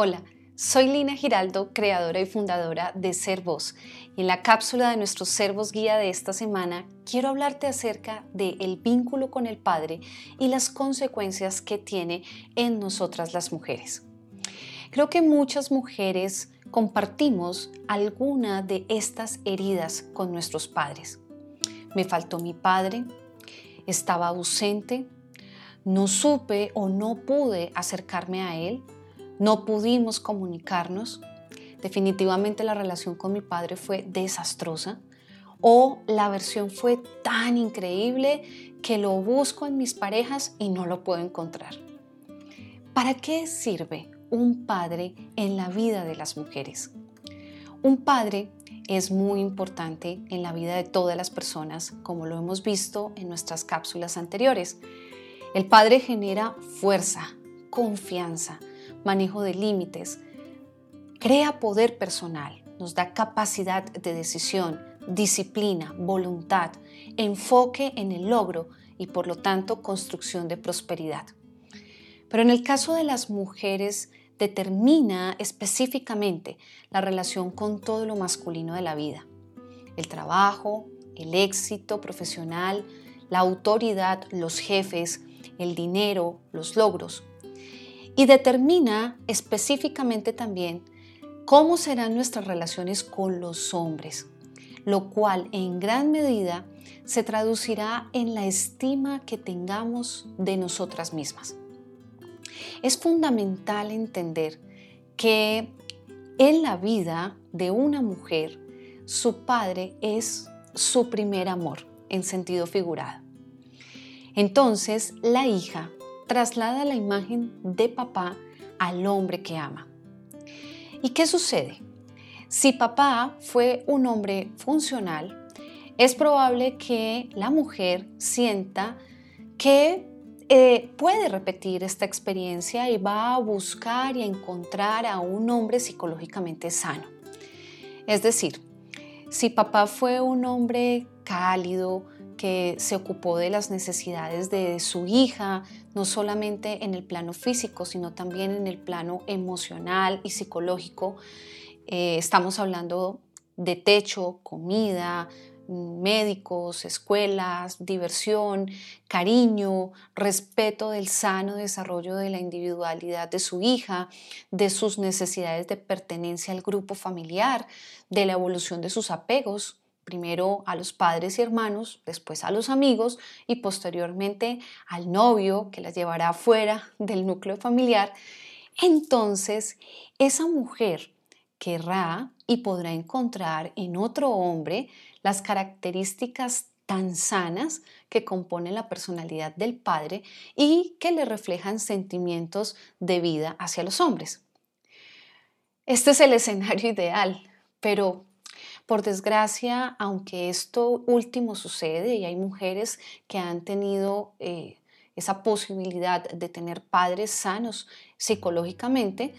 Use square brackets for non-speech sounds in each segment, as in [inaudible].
Hola, soy Lina Giraldo, creadora y fundadora de Ser Voz. Y en la cápsula de nuestro Ser Voz Guía de esta semana, quiero hablarte acerca del vínculo con el Padre y las consecuencias que tiene en nosotras las mujeres. Creo que muchas mujeres compartimos alguna de estas heridas con nuestros padres. Me faltó mi padre, estaba ausente, no supe o no pude acercarme a él, no pudimos comunicarnos. Definitivamente la relación con mi padre fue desastrosa o la versión fue tan increíble que lo busco en mis parejas y no lo puedo encontrar. ¿Para qué sirve un padre en la vida de las mujeres? Un padre es muy importante en la vida de todas las personas, como lo hemos visto en nuestras cápsulas anteriores. El padre genera fuerza, confianza, manejo de límites, crea poder personal, nos da capacidad de decisión, disciplina, voluntad, enfoque en el logro y por lo tanto construcción de prosperidad. Pero en el caso de las mujeres determina específicamente la relación con todo lo masculino de la vida. El trabajo, el éxito profesional, la autoridad, los jefes, el dinero, los logros y determina específicamente también cómo serán nuestras relaciones con los hombres, lo cual en gran medida se traducirá en la estima que tengamos de nosotras mismas. Es fundamental entender que en la vida de una mujer, su padre es su primer amor, en sentido figurado. Entonces, la hija traslada la imagen de papá al hombre que ama. ¿Y qué sucede? Si papá fue un hombre funcional, es probable que la mujer sienta que eh, puede repetir esta experiencia y va a buscar y a encontrar a un hombre psicológicamente sano. Es decir, si papá fue un hombre cálido, que se ocupó de las necesidades de su hija, no solamente en el plano físico, sino también en el plano emocional y psicológico. Eh, estamos hablando de techo, comida, médicos, escuelas, diversión, cariño, respeto del sano desarrollo de la individualidad de su hija, de sus necesidades de pertenencia al grupo familiar, de la evolución de sus apegos, primero a los padres y hermanos, después a los amigos y posteriormente al novio que las llevará fuera [laughs] del núcleo familiar, entonces esa mujer querrá y podrá encontrar en otro hombre las características tan sanas que componen la personalidad del padre y que le reflejan sentimientos de vida hacia los hombres. Este es el [laughs] escenario ideal, pero por desgracia, aunque esto último sucede y hay mujeres que han tenido eh, esa posibilidad de tener padres sanos psicológicamente,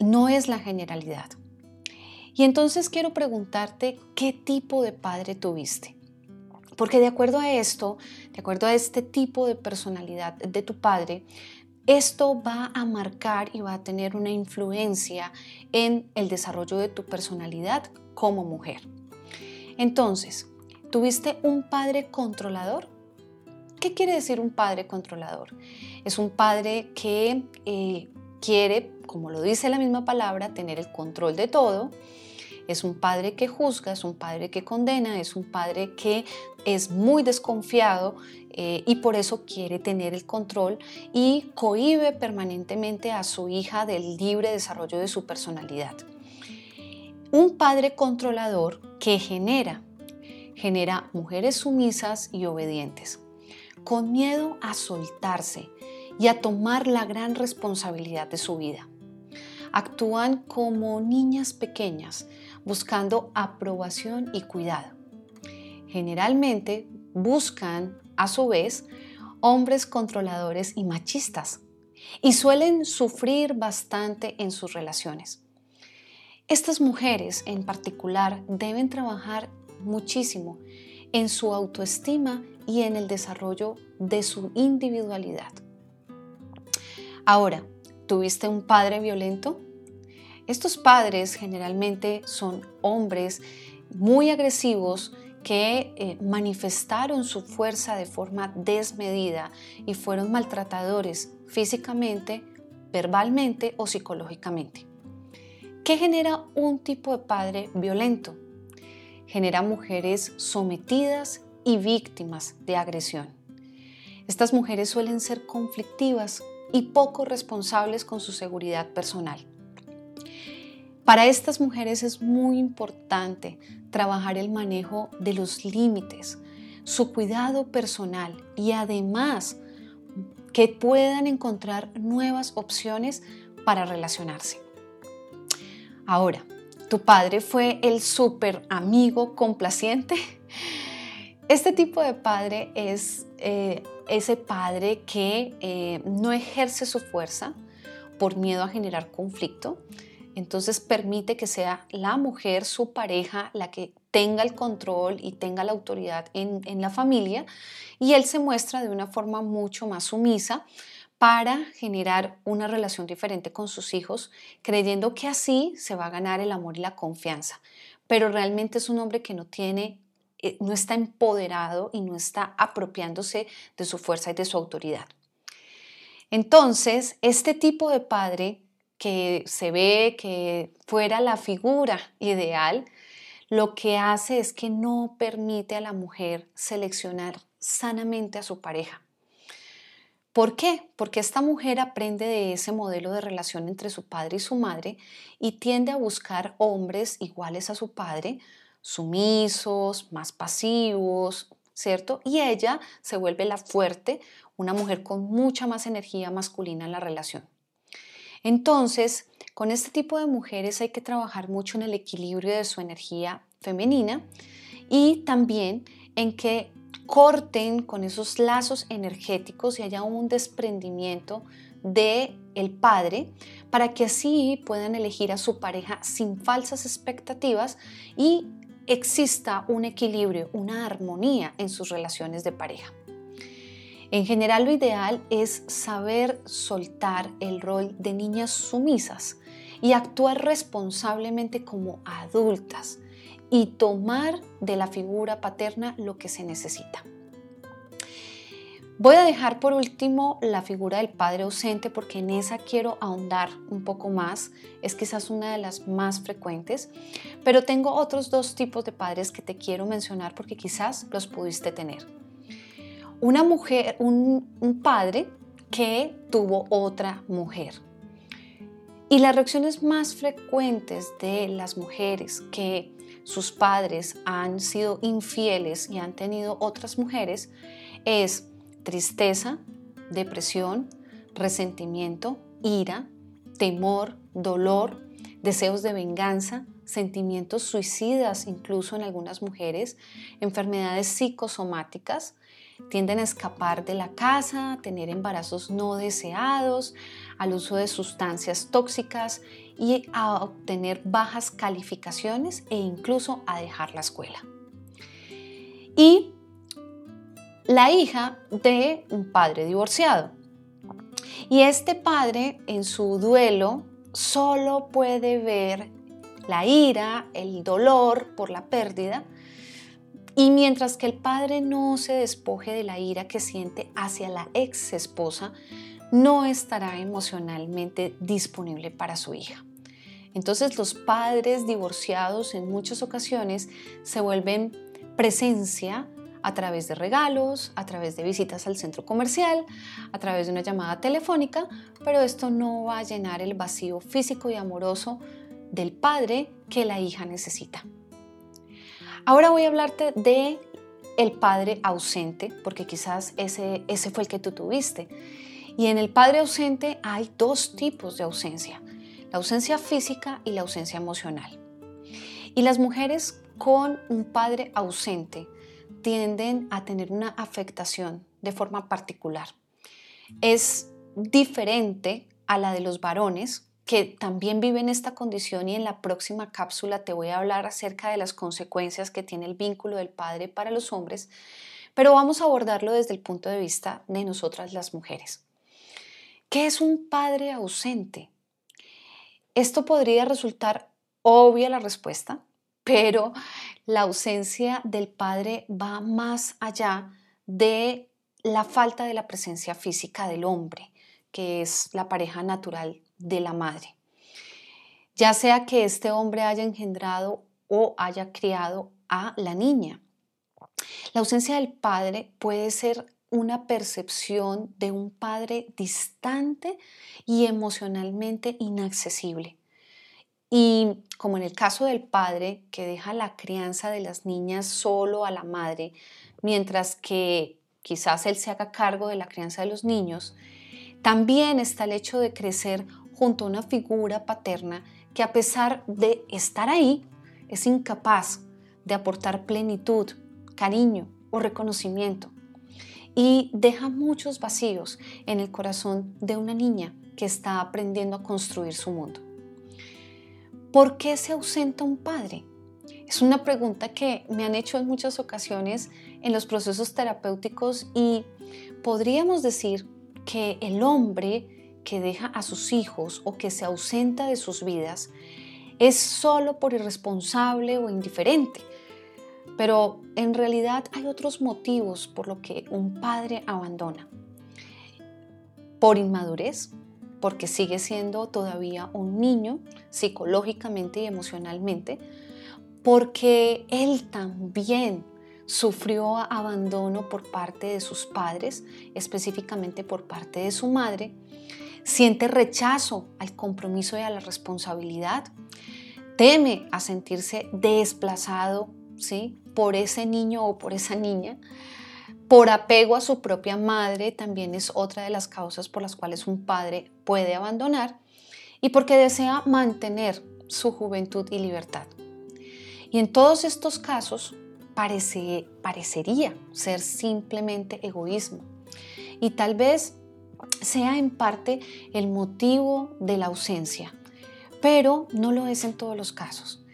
no es la generalidad. Y entonces quiero preguntarte qué tipo de padre tuviste. Porque de acuerdo a esto, de acuerdo a este tipo de personalidad de tu padre, esto va a marcar y va a tener una influencia en el desarrollo de tu personalidad como mujer. Entonces, ¿tuviste un padre controlador? ¿Qué quiere decir un padre controlador? Es un padre que eh, quiere, como lo dice la misma palabra, tener el control de todo, es un padre que juzga, es un padre que condena, es un padre que es muy desconfiado eh, y por eso quiere tener el control y cohíbe permanentemente a su hija del libre desarrollo de su personalidad. Un padre controlador que genera, genera mujeres sumisas y obedientes, con miedo a soltarse y a tomar la gran responsabilidad de su vida actúan como niñas pequeñas, buscando aprobación y cuidado. Generalmente buscan, a su vez, hombres controladores y machistas y suelen sufrir bastante en sus relaciones. Estas mujeres en particular deben trabajar muchísimo en su autoestima y en el desarrollo de su individualidad. Ahora, tuviste un padre violento? Estos padres generalmente son hombres muy agresivos que eh, manifestaron su fuerza de forma desmedida y fueron maltratadores físicamente, verbalmente o psicológicamente. ¿Qué genera un tipo de padre violento? Genera mujeres sometidas y víctimas de agresión. Estas mujeres suelen ser conflictivas y poco responsables con su seguridad personal. Para estas mujeres es muy importante trabajar el manejo de los límites, su cuidado personal y además que puedan encontrar nuevas opciones para relacionarse. Ahora, ¿tu padre fue el súper amigo complaciente? Este tipo de padre es eh, ese padre que eh, no ejerce su fuerza por miedo a generar conflicto, entonces permite que sea la mujer, su pareja, la que tenga el control y tenga la autoridad en, la familia y él se muestra de una forma mucho más sumisa para generar una relación diferente con sus hijos, creyendo que así se va a ganar el amor y la confianza. Pero realmente es un hombre que no tiene, eh, no está empoderado y no está apropiándose de su fuerza y de su autoridad. Entonces, este tipo de padre que se ve que fuera la figura ideal, lo que hace es que no permite a la mujer seleccionar sanamente a su pareja. ¿Por qué? Porque esta mujer aprende de ese modelo de relación entre su padre y su madre y tiende a buscar hombres iguales a su padre, sumisos, más pasivos, ¿cierto? Y ella se vuelve la fuerte, una mujer con mucha más energía masculina en la relación. Entonces, con este tipo de mujeres hay que trabajar mucho en el equilibrio de su energía femenina y también en que corten con esos lazos energéticos y haya un desprendimiento de el padre para que así puedan elegir a su pareja sin falsas expectativas y exista un equilibrio, una armonía en sus relaciones de pareja. En general lo ideal es saber soltar el rol de niñas sumisas y actuar responsablemente como adultas y tomar de la figura paterna lo que se necesita. Voy a dejar por último la figura del padre ausente porque en esa quiero ahondar un poco más. Es quizás una de las más frecuentes, pero tengo otros dos tipos de padres que te quiero mencionar porque quizás los pudiste tener una mujer, un, padre que tuvo otra mujer. Y las reacciones más frecuentes de las mujeres que sus padres han sido infieles y han tenido otras mujeres es tristeza, depresión, resentimiento, ira, temor, dolor, deseos de venganza, sentimientos suicidas incluso en algunas mujeres, enfermedades psicosomáticas, tienden a escapar de la casa, a tener embarazos no deseados, al uso de sustancias tóxicas y a obtener bajas calificaciones e incluso a dejar la escuela. Y la hija de un padre divorciado. Y este padre en su duelo solo puede ver la ira, el dolor por la pérdida, y mientras que el padre no se despoje de la ira que siente hacia la ex esposa, no estará emocionalmente disponible para su hija. Entonces los padres divorciados en muchas ocasiones se vuelven presencia a través de regalos, a través de visitas al centro comercial, a través de una llamada telefónica, pero esto no va a llenar el vacío físico y amoroso del padre que la hija necesita. Ahora voy a hablarte de el padre ausente, porque quizás ese, ese fue el que tú tuviste. Y en el padre ausente hay dos tipos de ausencia, la ausencia física y la ausencia emocional. Y las mujeres con un padre ausente tienden a tener una afectación de forma particular. Es diferente a la de los varones que también viven esta condición y en la próxima cápsula te voy a hablar acerca de las consecuencias que tiene el vínculo del padre para los hombres, pero vamos a abordarlo desde el punto de vista de nosotras las mujeres. ¿Qué es un padre ausente? Esto podría resultar obvia la respuesta, pero la ausencia del padre va más allá de la falta de la presencia física del hombre, que es la pareja natural de la madre. Ya sea que este hombre haya engendrado o haya criado a la niña. La ausencia del padre puede ser una percepción de un padre distante y emocionalmente inaccesible. Y como en el caso del padre que deja la crianza de las niñas solo a la madre, mientras que quizás él se haga cargo de la crianza de los niños, también está el hecho de crecer junto a una figura paterna que a pesar de estar ahí, es incapaz de aportar plenitud, cariño o reconocimiento y deja muchos vacíos en el corazón de una niña que está aprendiendo a construir su mundo. ¿Por qué se ausenta un padre? Es una pregunta que me han hecho en muchas ocasiones en los procesos terapéuticos y podríamos decir que el hombre que deja a sus hijos o que se ausenta de sus vidas es solo por irresponsable o indiferente. Pero en realidad hay otros motivos por lo que un padre abandona. Por inmadurez, porque sigue siendo todavía un niño psicológicamente y emocionalmente, porque él también sufrió abandono por parte de sus padres, específicamente por parte de su madre, siente rechazo al compromiso y a la responsabilidad, teme a sentirse desplazado ¿sí? por ese niño o por esa niña, por apego a su propia madre también es otra de las causas por las cuales un padre puede abandonar y porque desea mantener su juventud y libertad. Y en todos estos casos parece, parecería ser simplemente egoísmo y tal vez sea en parte el motivo de la ausencia, pero no lo es en todos los casos.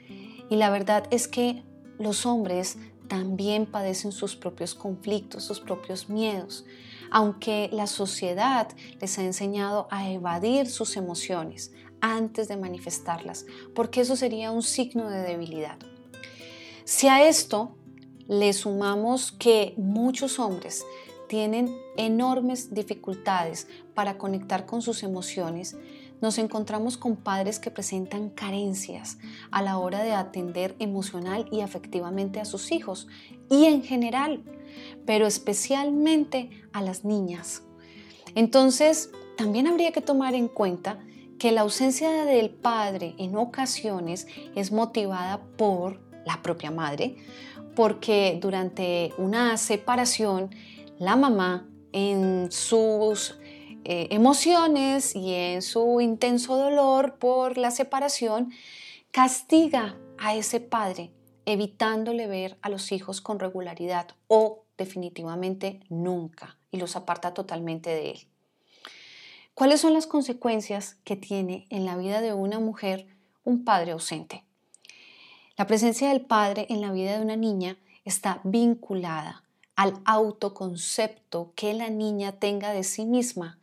Y la verdad es que los hombres también padecen sus propios conflictos, sus propios miedos, aunque la sociedad les ha enseñado a evadir sus emociones antes de manifestarlas, porque eso sería un signo de debilidad. Si a esto le sumamos que muchos hombres tienen enormes dificultades para conectar con sus emociones, nos encontramos con padres que presentan carencias a la hora de atender emocional y afectivamente a sus hijos y en general, pero especialmente a las niñas. Entonces, también habría que tomar en cuenta que la ausencia del padre en ocasiones es motivada por la propia madre, porque durante una separación la mamá en sus eh, emociones y en su intenso dolor por la separación, castiga a ese padre, evitándole ver a los hijos con regularidad o definitivamente nunca y los aparta totalmente de él. ¿Cuáles son las consecuencias que tiene en la vida de una mujer un padre ausente? La presencia del padre en la vida de una niña está vinculada al autoconcepto que la niña tenga de sí misma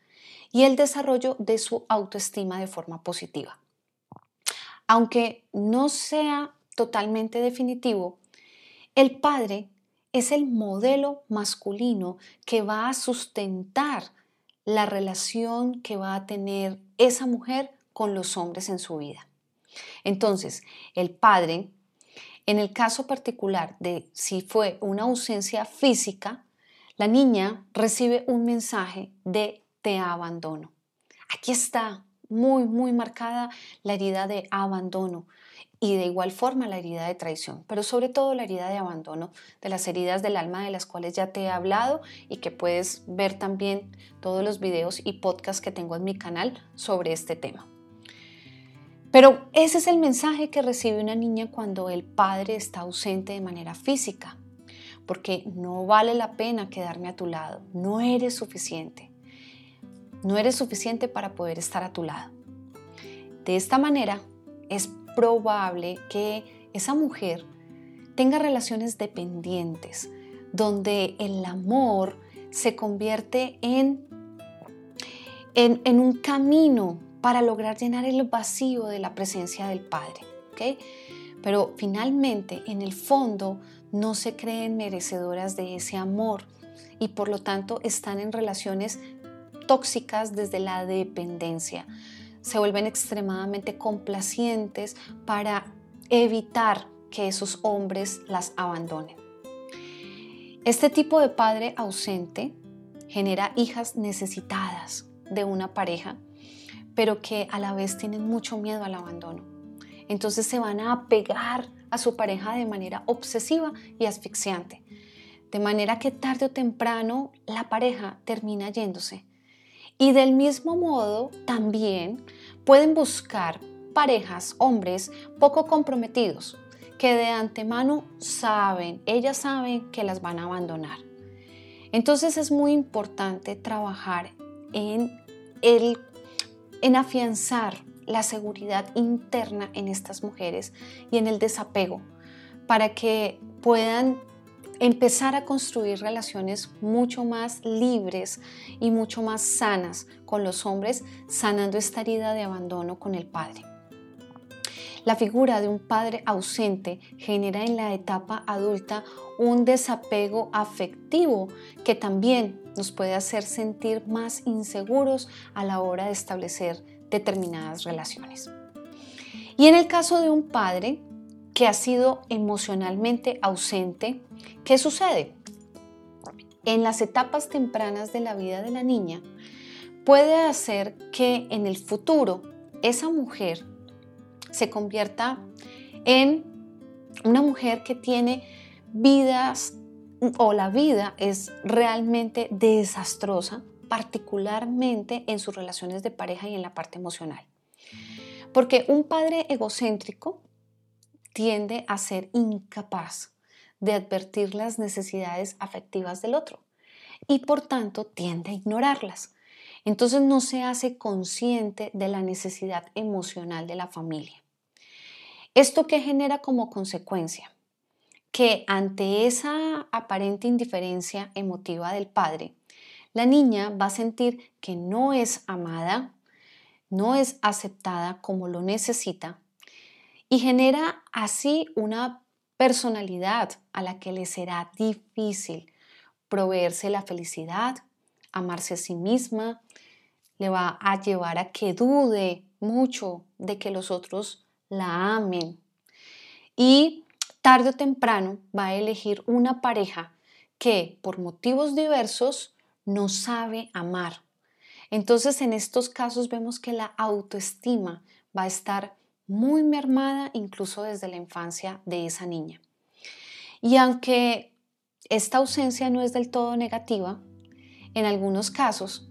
y el desarrollo de su autoestima de forma positiva. Aunque no sea totalmente definitivo, el padre es el modelo masculino que va a sustentar la relación que va a tener esa mujer con los hombres en su vida. Entonces, el padre, en el caso particular de si fue una ausencia física, la niña recibe un mensaje de te abandono. Aquí está muy, muy marcada la herida de abandono y de igual forma la herida de traición, pero sobre todo la herida de abandono, de las heridas del alma de las cuales ya te he hablado y que puedes ver también todos los videos y podcasts que tengo en mi canal sobre este tema. Pero ese es el mensaje que recibe una niña cuando el padre está ausente de manera física, porque no vale la pena quedarme a tu lado, no eres suficiente no eres suficiente para poder estar a tu lado. De esta manera, es probable que esa mujer tenga relaciones dependientes, donde el amor se convierte en en, un camino para lograr llenar el vacío de la presencia del Padre. Pero finalmente, en el fondo, no se creen merecedoras de ese amor y por lo tanto están en relaciones tóxicas desde la dependencia. Se vuelven extremadamente complacientes para evitar que esos hombres las abandonen. Este tipo de padre ausente genera hijas necesitadas de una pareja, pero que a la vez tienen mucho miedo al abandono. Entonces se van a apegar a su pareja de manera obsesiva y asfixiante. De manera que tarde o temprano la pareja termina yéndose. Y del mismo modo también pueden buscar parejas, hombres poco comprometidos, que de antemano saben, ellas saben que las van a abandonar. Entonces es muy importante trabajar en, el, en afianzar la seguridad interna en estas mujeres y en el desapego para que puedan empezar a construir relaciones mucho más libres y mucho más sanas con los hombres, sanando esta herida de abandono con el padre. La figura de un padre ausente genera en la etapa adulta un desapego afectivo que también nos puede hacer sentir más inseguros a la hora de establecer determinadas relaciones. Y en el caso de un padre que ha sido emocionalmente ausente, ¿qué sucede? En las etapas tempranas de la vida de la niña, puede hacer que en el futuro esa mujer se convierta en una mujer que tiene vidas o la vida es realmente desastrosa, particularmente en sus relaciones de pareja y en la parte emocional. Porque un padre egocéntrico tiende a ser incapaz de advertir las necesidades afectivas del otro y por tanto tiende a ignorarlas. Entonces no se hace consciente de la necesidad emocional de la familia. ¿Esto qué genera como consecuencia? Que ante esa aparente indiferencia emotiva del padre, la niña va a sentir que no es amada, no es aceptada como lo necesita y genera así una personalidad a la que le será difícil proveerse la felicidad, amarse a sí misma, le va a llevar a que dude mucho de que los otros la amen. Y tarde o temprano va a elegir una pareja que por motivos diversos no sabe amar. Entonces en estos casos vemos que la autoestima va a estar muy mermada incluso desde la infancia de esa niña. Y aunque esta ausencia no es del todo negativa, en algunos casos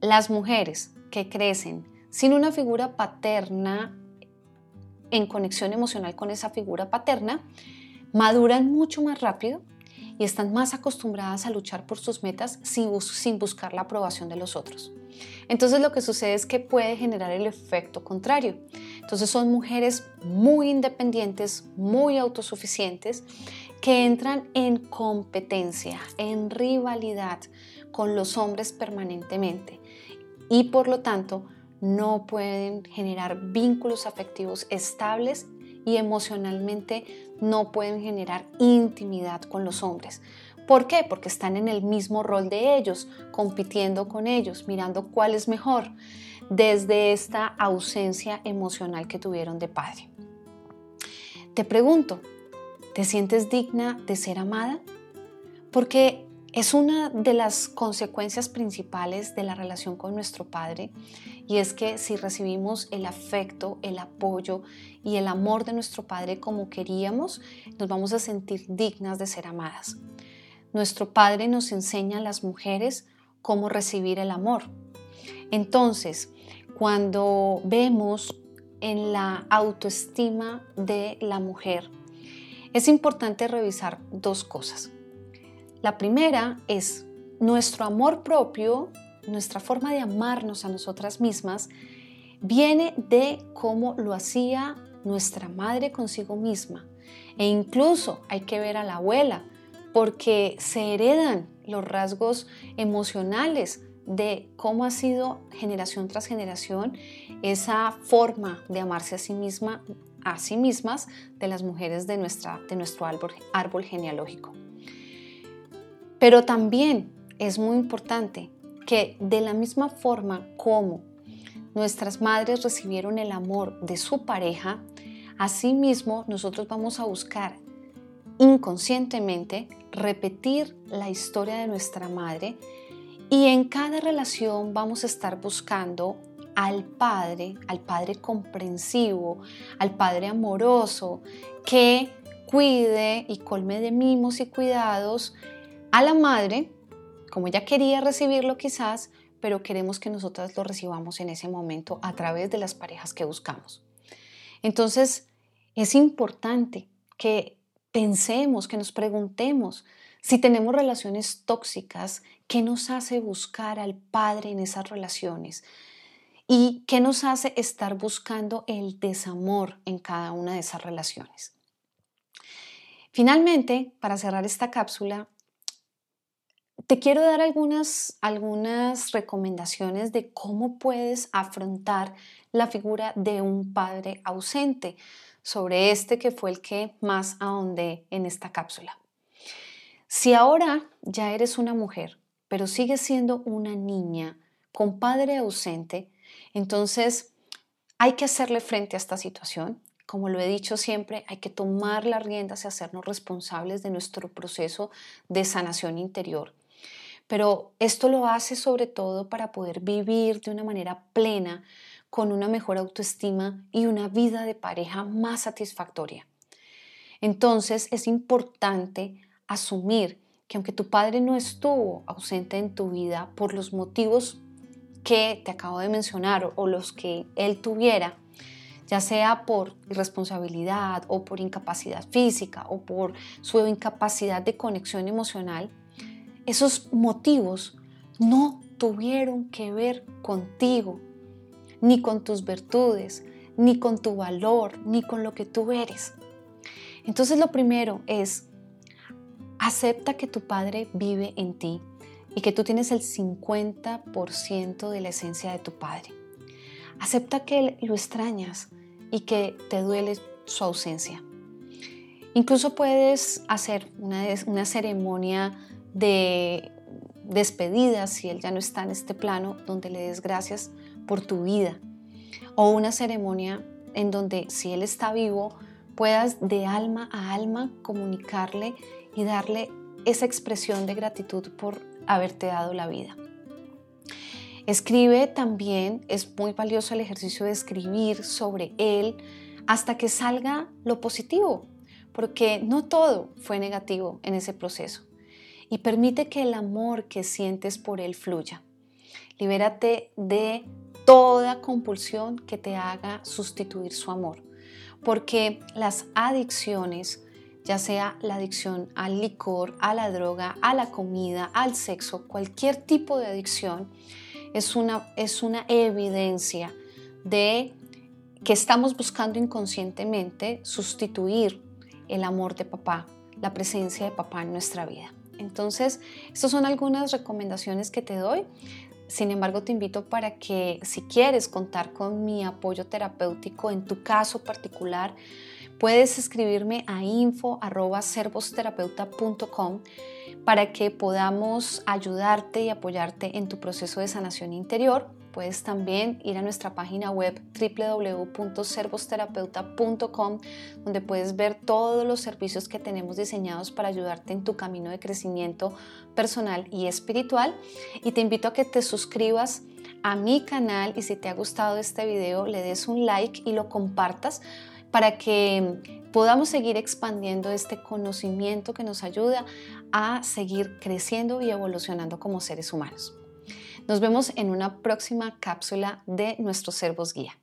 las mujeres que crecen sin una figura paterna en conexión emocional con esa figura paterna, maduran mucho más rápido y están más acostumbradas a luchar por sus metas sin, buscar la aprobación de los otros. Entonces lo que sucede es que puede generar el efecto contrario. Entonces son mujeres muy independientes, muy autosuficientes, que entran en competencia, en rivalidad con los hombres permanentemente y por lo tanto no pueden generar vínculos afectivos estables y emocionalmente no pueden generar intimidad con los hombres. ¿Por qué? Porque están en el mismo rol de ellos, compitiendo con ellos, mirando cuál es mejor, desde esta ausencia emocional que tuvieron de padre. Te pregunto, ¿te sientes digna de ser amada? Porque es una de las consecuencias principales de la relación con nuestro Padre y es que si recibimos el afecto, el apoyo y el amor de nuestro Padre como queríamos, nos vamos a sentir dignas de ser amadas. Nuestro Padre nos enseña a las mujeres cómo recibir el amor. Entonces, cuando vemos en la autoestima de la mujer, es importante revisar dos cosas. La primera es nuestro amor propio, nuestra forma de amarnos a nosotras mismas, viene de cómo lo hacía nuestra madre consigo misma. E incluso hay que ver a la abuela, porque se heredan los rasgos emocionales de cómo ha sido generación tras generación esa forma de amarse a sí misma, a sí mismas de las mujeres de, nuestra, de nuestro árbol, árbol genealógico. Pero también es muy importante que de la misma forma como nuestras madres recibieron el amor de su pareja, asimismo nosotros vamos a buscar inconscientemente repetir la historia de nuestra madre y en cada relación vamos a estar buscando al Padre, al Padre comprensivo, al Padre amoroso, que cuide y colme de mimos y cuidados a la Madre, como ella quería recibirlo quizás, pero queremos que nosotras lo recibamos en ese momento a través de las parejas que buscamos. Entonces, es importante que pensemos, que nos preguntemos si tenemos relaciones tóxicas, ¿qué nos hace buscar al Padre en esas relaciones? ¿Y qué nos hace estar buscando el desamor en cada una de esas relaciones? Finalmente, para cerrar esta cápsula, te quiero dar algunas, algunas recomendaciones de cómo puedes afrontar la figura de un padre ausente, sobre este que fue el que más ahondé en esta cápsula. Si ahora ya eres una mujer, pero sigues siendo una niña con padre ausente, entonces hay que hacerle frente a esta situación. Como lo he dicho siempre, hay que tomar las riendas y hacernos responsables de nuestro proceso de sanación interior. Pero esto lo hace sobre todo para poder vivir de una manera plena con una mejor autoestima y una vida de pareja más satisfactoria. Entonces es importante asumir que aunque tu padre no estuvo ausente en tu vida por los motivos que te acabo de mencionar o los que él tuviera, ya sea por irresponsabilidad o por incapacidad física o por su incapacidad de conexión emocional, esos motivos no tuvieron que ver contigo, ni con tus virtudes, ni con tu valor, ni con lo que tú eres. Entonces lo primero es, acepta que tu Padre vive en ti y que tú tienes el 50% de la esencia de tu Padre. Acepta que lo extrañas y que te duele su ausencia. Incluso puedes hacer una, una ceremonia de despedida si Él ya no está en este plano, donde le des gracias por tu vida. O una ceremonia en donde si Él está vivo, puedas de alma a alma comunicarle y darle esa expresión de gratitud por haberte dado la vida. Escribe también, es muy valioso el ejercicio de escribir sobre Él hasta que salga lo positivo, porque no todo fue negativo en ese proceso. Y permite que el amor que sientes por Él fluya. Libérate de toda compulsión que te haga sustituir su amor. Porque las adicciones, ya sea la adicción al licor, a la droga, a la comida, al sexo, cualquier tipo de adicción, es una, es una evidencia de que estamos buscando inconscientemente sustituir el amor de papá, la presencia de papá en nuestra vida. Entonces, estas son algunas recomendaciones que te doy. Sin embargo, te invito para que si quieres contar con mi apoyo terapéutico en tu caso particular, puedes escribirme a info.servosterapeuta.com para que podamos ayudarte y apoyarte en tu proceso de sanación interior Puedes también ir a nuestra página web www.servosterapeuta.com donde puedes ver todos los servicios que tenemos diseñados para ayudarte en tu camino de crecimiento personal y espiritual. Y te invito a que te suscribas a mi canal y si te ha gustado este video le des un like y lo compartas para que podamos seguir expandiendo este conocimiento que nos ayuda a seguir creciendo y evolucionando como seres humanos. Nos vemos en una próxima cápsula de nuestro Servos Guía.